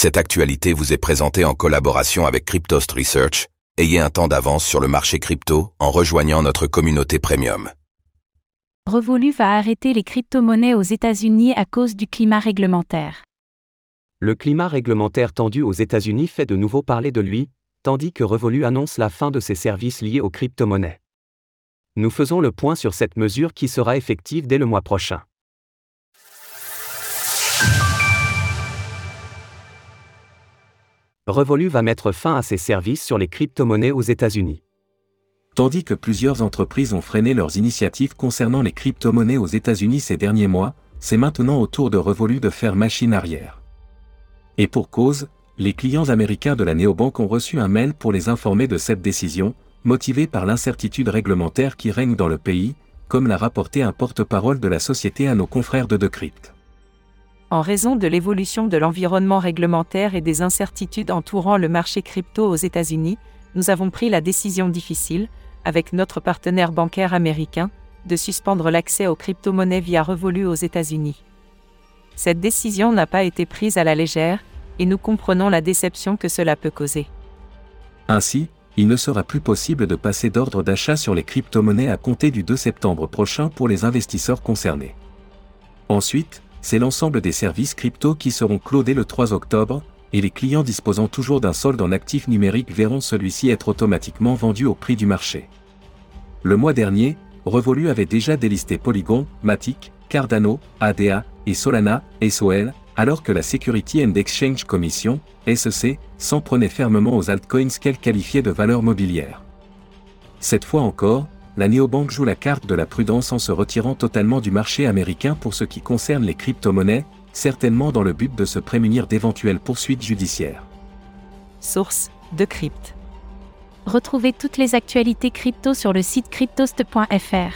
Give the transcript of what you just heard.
Cette actualité vous est présentée en collaboration avec Cryptost Research. Ayez un temps d'avance sur le marché crypto en rejoignant notre communauté premium. Revolu va arrêter les crypto-monnaies aux États-Unis à cause du climat réglementaire. Le climat réglementaire tendu aux États-Unis fait de nouveau parler de lui, tandis que Revolu annonce la fin de ses services liés aux crypto-monnaies. Nous faisons le point sur cette mesure qui sera effective dès le mois prochain. Revolu va mettre fin à ses services sur les crypto-monnaies aux États-Unis. Tandis que plusieurs entreprises ont freiné leurs initiatives concernant les crypto-monnaies aux États-Unis ces derniers mois, c'est maintenant au tour de Revolu de faire machine arrière. Et pour cause, les clients américains de la néobanque ont reçu un mail pour les informer de cette décision, motivée par l'incertitude réglementaire qui règne dans le pays, comme l'a rapporté un porte-parole de la société à nos confrères de Decrypt. En raison de l'évolution de l'environnement réglementaire et des incertitudes entourant le marché crypto aux États-Unis, nous avons pris la décision difficile, avec notre partenaire bancaire américain, de suspendre l'accès aux crypto-monnaies via Revolu aux États-Unis. Cette décision n'a pas été prise à la légère, et nous comprenons la déception que cela peut causer. Ainsi, il ne sera plus possible de passer d'ordre d'achat sur les crypto-monnaies à compter du 2 septembre prochain pour les investisseurs concernés. Ensuite, c'est l'ensemble des services crypto qui seront clodés le 3 octobre, et les clients disposant toujours d'un solde en actifs numériques verront celui-ci être automatiquement vendu au prix du marché. Le mois dernier, Revolu avait déjà délisté Polygon, Matic, Cardano, ADA et Solana, SOL, alors que la Security and Exchange Commission, SEC, s'en prenait fermement aux altcoins qu'elle qualifiait de valeurs mobilières. Cette fois encore, la néobanque joue la carte de la prudence en se retirant totalement du marché américain pour ce qui concerne les crypto-monnaies, certainement dans le but de se prémunir d'éventuelles poursuites judiciaires. Source de crypt. Retrouvez toutes les actualités crypto sur le site cryptost.fr.